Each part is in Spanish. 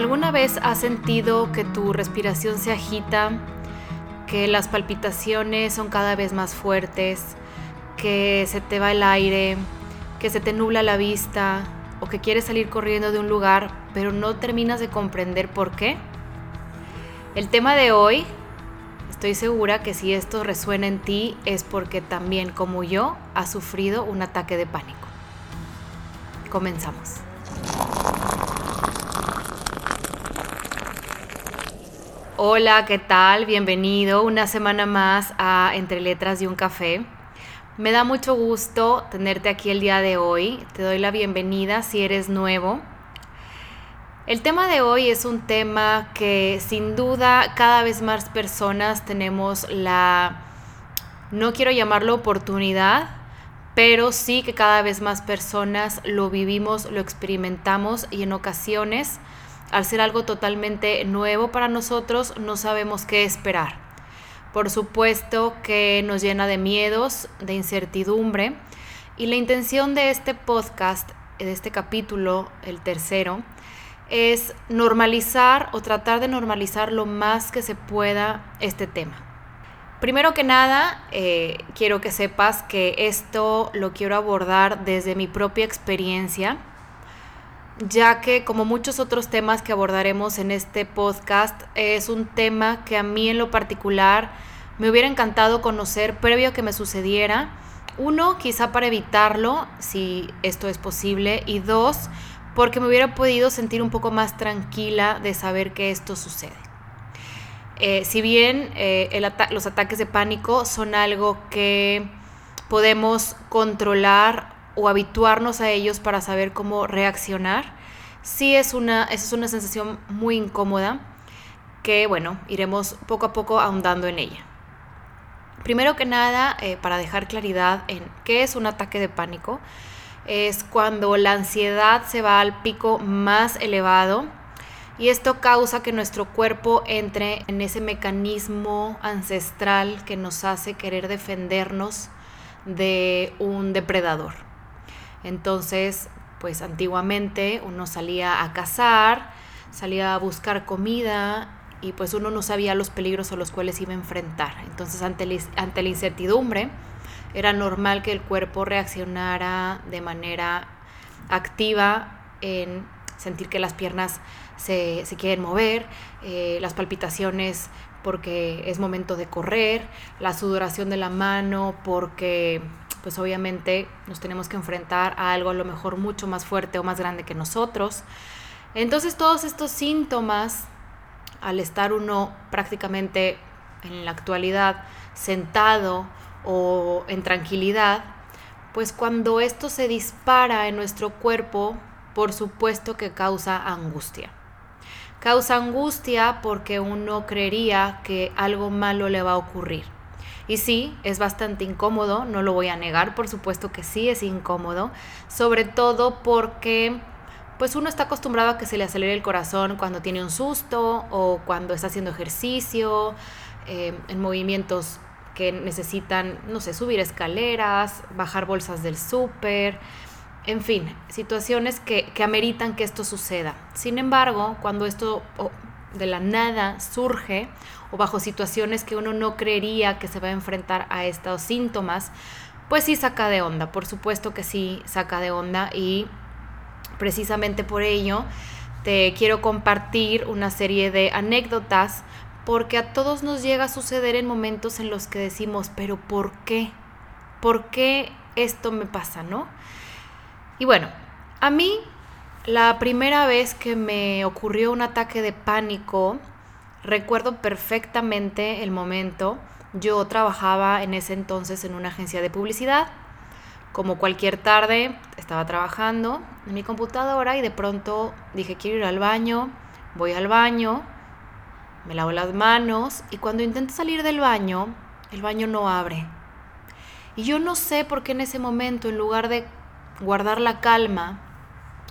¿Alguna vez has sentido que tu respiración se agita, que las palpitaciones son cada vez más fuertes, que se te va el aire, que se te nubla la vista o que quieres salir corriendo de un lugar pero no terminas de comprender por qué? El tema de hoy, estoy segura que si esto resuena en ti es porque también como yo has sufrido un ataque de pánico. Comenzamos. Hola, ¿qué tal? Bienvenido una semana más a Entre Letras y un Café. Me da mucho gusto tenerte aquí el día de hoy. Te doy la bienvenida si eres nuevo. El tema de hoy es un tema que sin duda cada vez más personas tenemos la, no quiero llamarlo oportunidad, pero sí que cada vez más personas lo vivimos, lo experimentamos y en ocasiones al ser algo totalmente nuevo para nosotros, no sabemos qué esperar. Por supuesto que nos llena de miedos, de incertidumbre. Y la intención de este podcast, de este capítulo, el tercero, es normalizar o tratar de normalizar lo más que se pueda este tema. Primero que nada, eh, quiero que sepas que esto lo quiero abordar desde mi propia experiencia ya que como muchos otros temas que abordaremos en este podcast, es un tema que a mí en lo particular me hubiera encantado conocer previo a que me sucediera. Uno, quizá para evitarlo, si esto es posible, y dos, porque me hubiera podido sentir un poco más tranquila de saber que esto sucede. Eh, si bien eh, los ataques de pánico son algo que podemos controlar o habituarnos a ellos para saber cómo reaccionar, sí es una, es una sensación muy incómoda que, bueno, iremos poco a poco ahondando en ella. Primero que nada, eh, para dejar claridad en qué es un ataque de pánico, es cuando la ansiedad se va al pico más elevado y esto causa que nuestro cuerpo entre en ese mecanismo ancestral que nos hace querer defendernos de un depredador. Entonces, pues antiguamente uno salía a cazar, salía a buscar comida y pues uno no sabía los peligros a los cuales iba a enfrentar. Entonces ante, la incertidumbre era normal que el cuerpo reaccionara de manera activa en sentir que las piernas se, quieren mover, eh, las palpitaciones porque es momento de correr, la sudoración de la mano porque pues obviamente nos tenemos que enfrentar a algo a lo mejor mucho más fuerte o más grande que nosotros. Entonces todos estos síntomas, al estar uno prácticamente en la actualidad sentado o en tranquilidad, pues cuando esto se dispara en nuestro cuerpo, por supuesto que causa angustia. Causa angustia porque uno creería que algo malo le va a ocurrir. Y sí, es bastante incómodo, no lo voy a negar, por supuesto que sí es incómodo, sobre todo porque pues uno está acostumbrado a que se le acelere el corazón cuando tiene un susto o cuando está haciendo ejercicio, eh, en movimientos que necesitan, no sé, subir escaleras, bajar bolsas del súper, en fin, situaciones que, que, ameritan que esto suceda. Sin embargo, cuando esto de la nada surge o bajo situaciones que uno no creería que se va a enfrentar a estos síntomas, pues sí saca de onda, por supuesto que sí saca de onda y precisamente por ello te quiero compartir una serie de anécdotas porque a todos nos llega a suceder en momentos en los que decimos, pero ¿por qué? ¿Por qué esto me pasa, no? Y bueno, a mí la primera vez que me ocurrió un ataque de pánico, recuerdo perfectamente el momento. Yo trabajaba en ese entonces en una agencia de publicidad. Como cualquier tarde, estaba trabajando en mi computadora y de pronto dije, quiero ir al baño, voy al baño, me lavo las manos y cuando intento salir del baño, el baño no abre. Y yo no sé por qué en ese momento, en lugar de guardar la calma,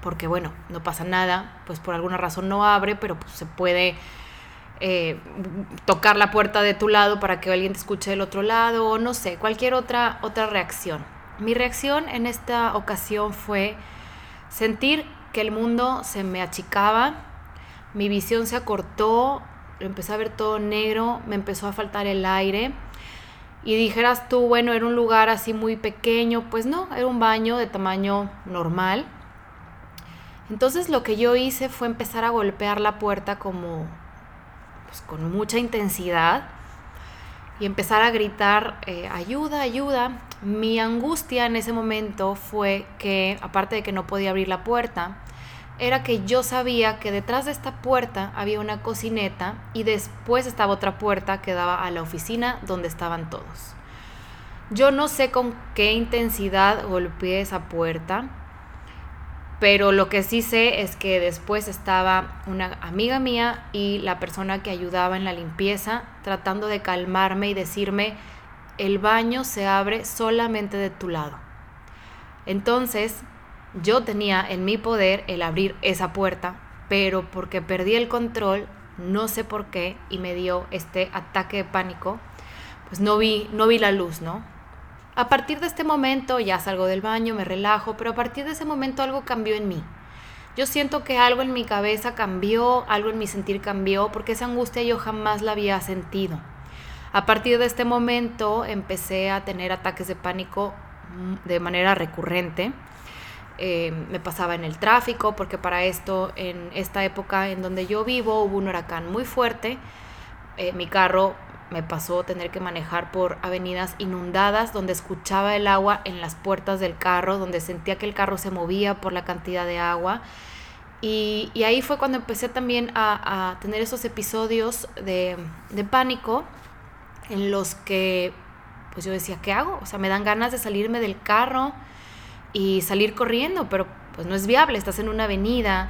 porque bueno, no pasa nada, pues por alguna razón no abre, pero pues se puede eh, tocar la puerta de tu lado para que alguien te escuche del otro lado, o no sé, cualquier otra, otra reacción. Mi reacción en esta ocasión fue sentir que el mundo se me achicaba, mi visión se acortó, empecé a ver todo negro, me empezó a faltar el aire. Y dijeras tú, bueno, era un lugar así muy pequeño, pues no, era un baño de tamaño normal. Entonces lo que yo hice fue empezar a golpear la puerta como pues, con mucha intensidad y empezar a gritar eh, ayuda, ayuda. Mi angustia en ese momento fue que, aparte de que no podía abrir la puerta, era que yo sabía que detrás de esta puerta había una cocineta y después estaba otra puerta que daba a la oficina donde estaban todos. Yo no sé con qué intensidad golpeé esa puerta, pero lo que sí sé es que después estaba una amiga mía y la persona que ayudaba en la limpieza tratando de calmarme y decirme, el baño se abre solamente de tu lado. Entonces, yo tenía en mi poder el abrir esa puerta, pero porque perdí el control, no sé por qué, y me dio este ataque de pánico, pues no vi, no vi la luz, ¿no? A partir de este momento ya salgo del baño, me relajo, pero a partir de ese momento algo cambió en mí. Yo siento que algo en mi cabeza cambió, algo en mi sentir cambió, porque esa angustia yo jamás la había sentido. A partir de este momento empecé a tener ataques de pánico mm, de manera recurrente. Eh, me pasaba en el tráfico, porque para esto, en esta época en donde yo vivo, hubo un huracán muy fuerte. Eh, mi carro me pasó tener que manejar por avenidas inundadas donde escuchaba el agua en las puertas del carro, donde sentía que el carro se movía por la cantidad de agua. Y, ahí fue cuando empecé también a, tener esos episodios de, de, pánico en los que pues yo decía, ¿qué hago? O sea, me dan ganas de salirme del carro y salir corriendo, pero pues no es viable, estás en una avenida,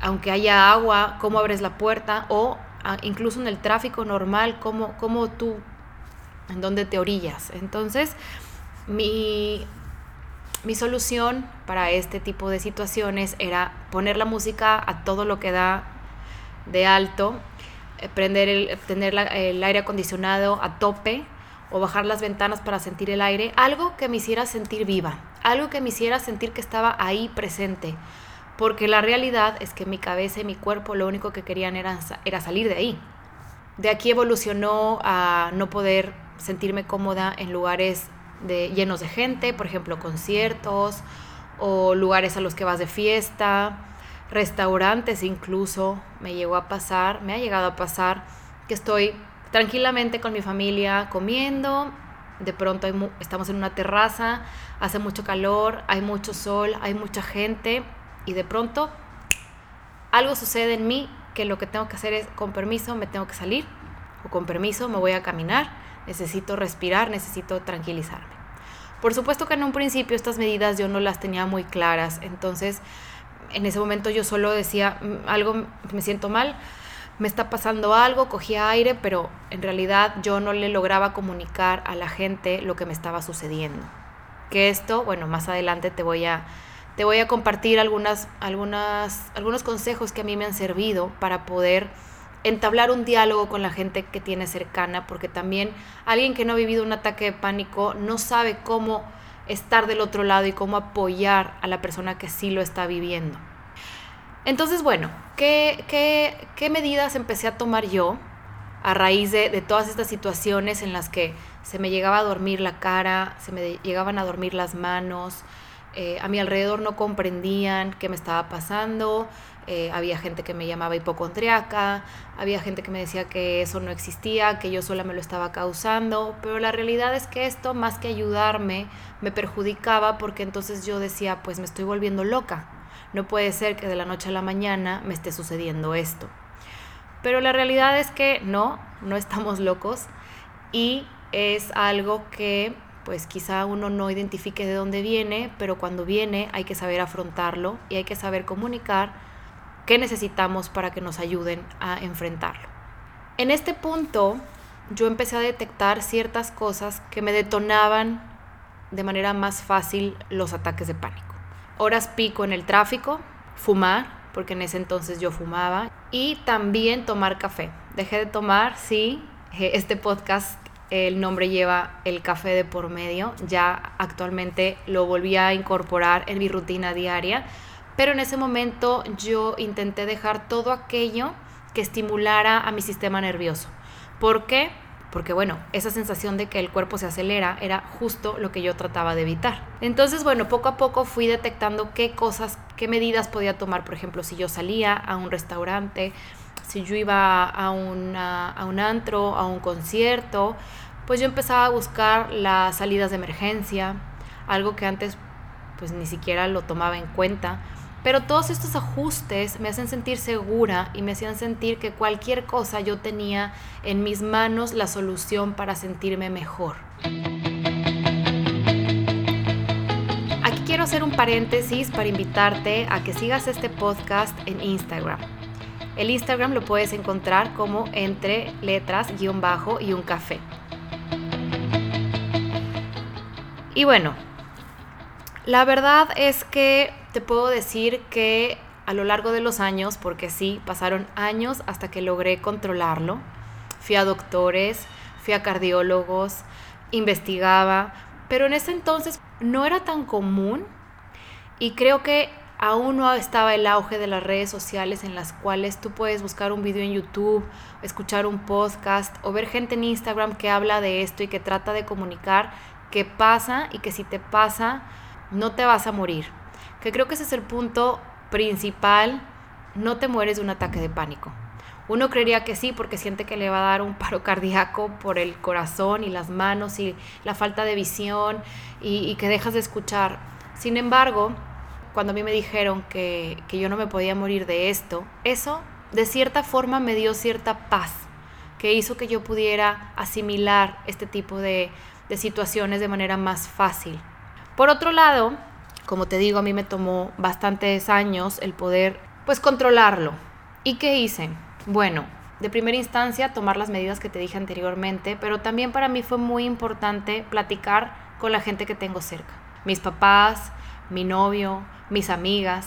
aunque haya agua, ¿cómo abres la puerta? O incluso en el tráfico normal, cómo, cómo tú, en dónde te orillas. Entonces, mi, mi solución para este tipo de situaciones era poner la música a todo lo que da de alto, eh, prender el, tener el aire acondicionado a tope o bajar las ventanas para sentir el aire, algo que me hiciera sentir viva, algo que me hiciera sentir que estaba ahí presente, porque la realidad es que mi cabeza y mi cuerpo lo único que querían era, era salir de ahí. De aquí evolucionó a no poder sentirme cómoda en lugares llenos de gente, por ejemplo, conciertos o lugares a los que vas de fiesta, restaurantes incluso. Me llegó a pasar, me ha llegado a pasar que estoy tranquilamente con mi familia comiendo, de pronto estamos en una terraza, hace mucho calor, hay mucho sol, hay mucha gente y de pronto algo sucede en mí que lo que tengo que hacer es, con permiso, me tengo que salir o con permiso me voy a caminar, necesito respirar, necesito tranquilizarme. Por supuesto que en un principio estas medidas yo no las tenía muy claras, entonces en ese momento yo solo decía mm, algo, me siento mal, me está pasando algo, cogía aire, pero en realidad yo no le lograba comunicar a la gente lo que me estaba sucediendo. Que esto, bueno, más adelante te voy a te voy a compartir algunas, algunas, algunos consejos que a mí me han servido para poder entablar un diálogo con la gente que tiene cercana, porque también alguien que no ha vivido un ataque de pánico no sabe cómo estar del otro lado y cómo apoyar a la persona que sí lo está viviendo. Entonces, bueno, ¿qué, qué, qué medidas empecé a tomar yo a raíz de, de, todas estas situaciones en las que se me llegaba a dormir la cara, se me llegaban a dormir las manos, eh, a mi alrededor no comprendían qué me estaba pasando, eh, había gente que me llamaba hipocondriaca, había gente que me decía que eso no existía, que yo sola me lo estaba causando, pero la realidad es que esto más que ayudarme me perjudicaba porque entonces yo decía, pues me estoy volviendo loca, no puede ser que de la noche a la mañana me esté sucediendo esto. Pero la realidad es que no, no estamos locos y es algo que pues quizá uno no identifique de dónde viene, pero cuando viene hay que saber afrontarlo y hay que saber comunicar qué necesitamos para que nos ayuden a enfrentarlo. En este punto yo empecé a detectar ciertas cosas que me detonaban de manera más fácil los ataques de pánico. Horas pico en el tráfico, fumar, porque en ese entonces yo fumaba, y también tomar café. Dejé de tomar, sí, este podcast el nombre lleva el café de por medio. Ya actualmente lo volví a incorporar en mi rutina diaria, pero en ese momento yo intenté dejar todo aquello que estimulara a mi sistema nervioso. ¿Por qué? Porque bueno, esa sensación de que el cuerpo se acelera era justo lo que yo trataba de evitar. Entonces, bueno, poco a poco fui detectando qué cosas, qué medidas podía tomar. Por ejemplo, si yo salía a un restaurante, si yo iba a, a un antro, a un concierto, pues yo empezaba a buscar las salidas de emergencia, algo que antes pues ni siquiera lo tomaba en cuenta. Pero todos estos ajustes me hacen sentir segura y me hacían sentir que cualquier cosa yo tenía en mis manos la solución para sentirme mejor. Aquí quiero hacer un paréntesis para invitarte a que sigas este podcast en Instagram. El Instagram lo puedes encontrar como entre letras, guion bajo y un café. Y bueno, la verdad es que te puedo decir que a lo largo de los años, porque sí, pasaron años hasta que logré controlarlo, fui a doctores, fui a cardiólogos, investigaba, pero en ese entonces no era tan común y creo que aún no estaba el auge de las redes sociales en las cuales tú puedes buscar un video en YouTube, escuchar un podcast o ver gente en Instagram que habla de esto y que trata de comunicar qué pasa y que si te pasa no te vas a morir que creo que ese es el punto principal, no te mueres de un ataque de pánico. Uno creería que sí porque siente que le va a dar un paro cardíaco por el corazón y las manos y la falta de visión y, que dejas de escuchar. Sin embargo, cuando a mí me dijeron que, yo no me podía morir de esto, eso de cierta forma me dio cierta paz, que hizo que yo pudiera asimilar este tipo de, de situaciones de manera más fácil. Por otro lado, como te digo, a mí me tomó bastantes años el poder pues controlarlo. ¿Y qué hice? Bueno, de primera instancia tomar las medidas que te dije anteriormente, pero también para mí fue muy importante platicar con la gente que tengo cerca. Mis papás, mi novio, mis amigas,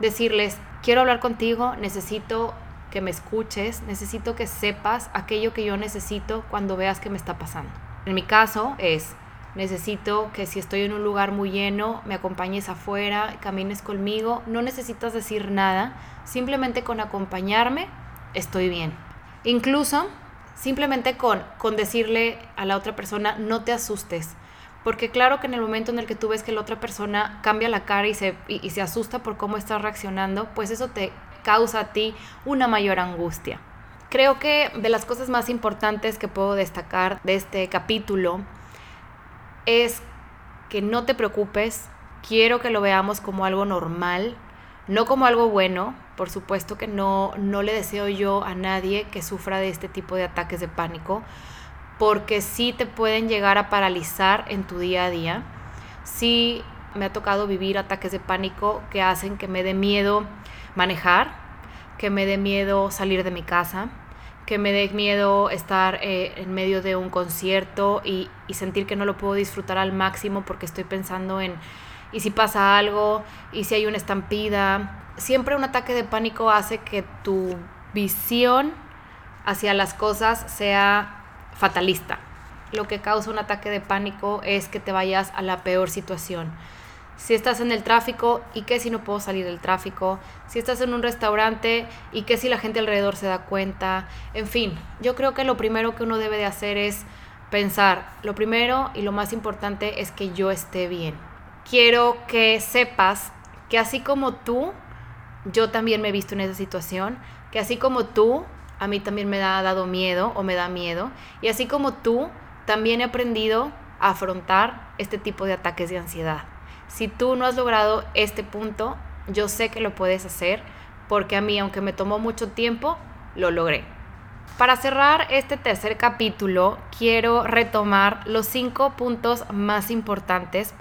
decirles, quiero hablar contigo, necesito que me escuches, necesito que sepas aquello que yo necesito cuando veas que me está pasando. En mi caso es, Necesito que si estoy en un lugar muy lleno, me acompañes afuera, camines conmigo. No necesitas decir nada, simplemente con acompañarme estoy bien. Incluso simplemente con, con decirle a la otra persona, no te asustes. Porque claro que en el momento en el que tú ves que la otra persona cambia la cara y se, y se asusta por cómo estás reaccionando, pues eso te causa a ti una mayor angustia. Creo que de las cosas más importantes que puedo destacar de este capítulo es que no te preocupes, quiero que lo veamos como algo normal, no como algo bueno, por supuesto que no, no le deseo yo a nadie que sufra de este tipo de ataques de pánico, porque sí te pueden llegar a paralizar en tu día a día. Sí me ha tocado vivir ataques de pánico que hacen que me dé miedo manejar, que me dé miedo salir de mi casa, que me dé miedo estar eh, en medio de un concierto y, sentir que no lo puedo disfrutar al máximo porque estoy pensando en, ¿y si pasa algo? ¿Y si hay una estampida? Siempre un ataque de pánico hace que tu visión hacia las cosas sea fatalista. Lo que causa un ataque de pánico es que te vayas a la peor situación si estás en el tráfico y qué si no puedo salir del tráfico, si estás en un restaurante y qué si la gente alrededor se da cuenta, en fin, yo creo que lo primero que uno debe de hacer es pensar, lo primero y lo más importante es que yo esté bien. Quiero que sepas que así como tú, yo también me he visto en esa situación, que así como tú, a mí también me ha dado miedo o me da miedo, y así como tú, también he aprendido a afrontar este tipo de ataques de ansiedad. Si tú no has logrado este punto, yo sé que lo puedes hacer porque a mí, aunque me tomó mucho tiempo, lo logré. Para cerrar este tercer capítulo, quiero retomar los cinco puntos más importantes.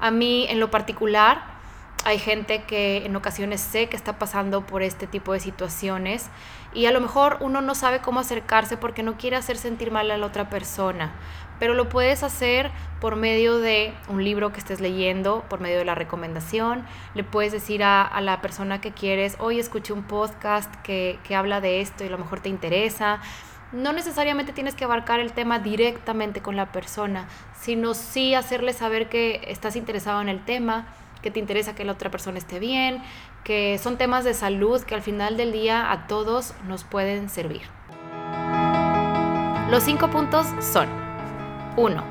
A mí, en lo particular, hay gente que en ocasiones sé que está pasando por este tipo de situaciones y a lo mejor uno no sabe cómo acercarse porque no quiere hacer sentir mal a la otra persona pero lo puedes hacer por medio de un libro que estés leyendo, por medio de la recomendación. Le puedes decir a, la persona que quieres, hoy escuché un podcast que, que habla de esto y a lo mejor te interesa. No necesariamente tienes que abarcar el tema directamente con la persona, sino sí hacerle saber que estás interesado en el tema, que te interesa que la otra persona esté bien, que son temas de salud que al final del día a todos nos pueden servir. Los cinco puntos son 1.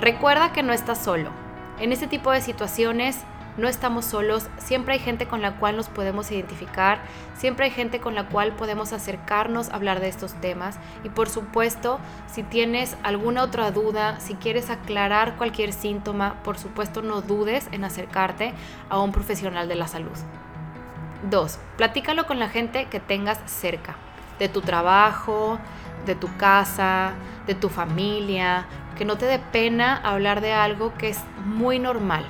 Recuerda que no estás solo. En este tipo de situaciones no estamos solos, siempre hay gente con la cual nos podemos identificar, siempre hay gente con la cual podemos acercarnos a hablar de estos temas y por supuesto, si tienes alguna otra duda, si quieres aclarar cualquier síntoma, por supuesto no dudes en acercarte a un profesional de la salud. 2. Platícalo con la gente que tengas cerca, de tu trabajo, de tu casa, de tu familia, que no te dé pena hablar de algo que es muy normal,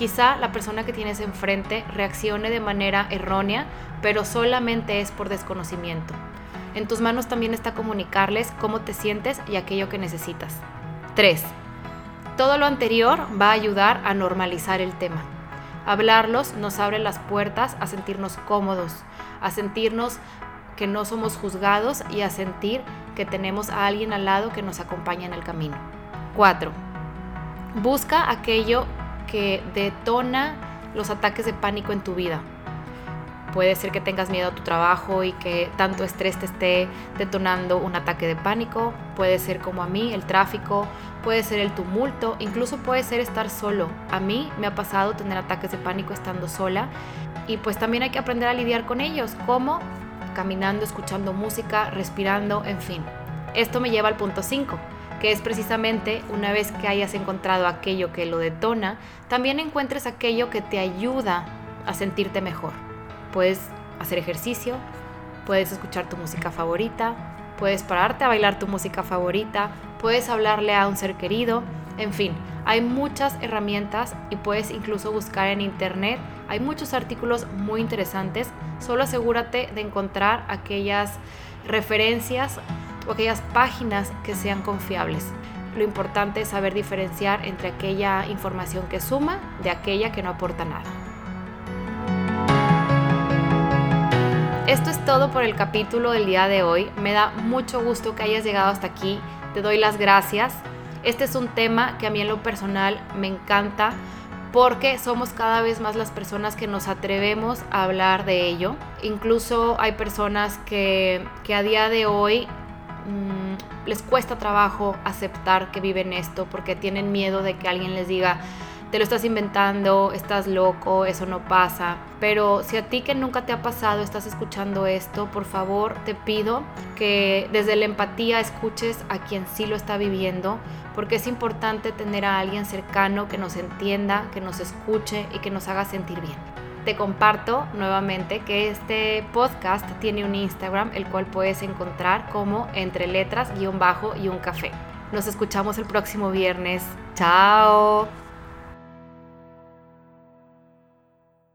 Quizá la persona que tienes enfrente reaccione de manera errónea, pero solamente es por desconocimiento. En tus manos también está comunicarles cómo te sientes y aquello que necesitas. 3. Todo lo anterior va a ayudar a normalizar el tema. Hablarlos nos abre las puertas a sentirnos cómodos, a sentirnos que no somos juzgados y a sentir que tenemos a alguien al lado que nos acompaña en el camino. 4. Busca aquello que detona los ataques de pánico en tu vida. Puede ser que tengas miedo a tu trabajo y que tanto estrés te esté detonando un ataque de pánico. Puede ser como a mí, el tráfico. Puede ser el tumulto. Incluso puede ser estar solo. A mí me ha pasado tener ataques de pánico estando sola. Y pues también hay que aprender a lidiar con ellos. ¿Cómo? Caminando, escuchando música, respirando, en fin. Esto me lleva al punto 5 que es precisamente una vez que hayas encontrado aquello que lo detona, también encuentres aquello que te ayuda a sentirte mejor. Puedes hacer ejercicio, puedes escuchar tu música favorita, puedes pararte a bailar tu música favorita, puedes hablarle a un ser querido, en fin, hay muchas herramientas y puedes incluso buscar en internet. Hay muchos artículos muy interesantes. Solo asegúrate de encontrar aquellas referencias o aquellas páginas que sean confiables. Lo importante es saber diferenciar entre aquella información que suma de aquella que no aporta nada. Esto es todo por el capítulo del día de hoy. Me da mucho gusto que hayas llegado hasta aquí. Te doy las gracias. Este es un tema que a mí en lo personal me encanta porque somos cada vez más las personas que nos atrevemos a hablar de ello. Incluso hay personas que, que a día de hoy Mm, les cuesta trabajo aceptar que viven esto porque tienen miedo de que alguien les diga, te lo estás inventando, estás loco, eso no pasa. Pero si a ti que nunca te ha pasado estás escuchando esto, por favor te pido que desde la empatía escuches a quien sí lo está viviendo, porque es importante tener a alguien cercano que nos entienda, que nos escuche y que nos haga sentir bien te comparto nuevamente que este podcast tiene un Instagram, el cual puedes encontrar como entre letras, guion bajo y un café. Nos escuchamos el próximo viernes. Chao.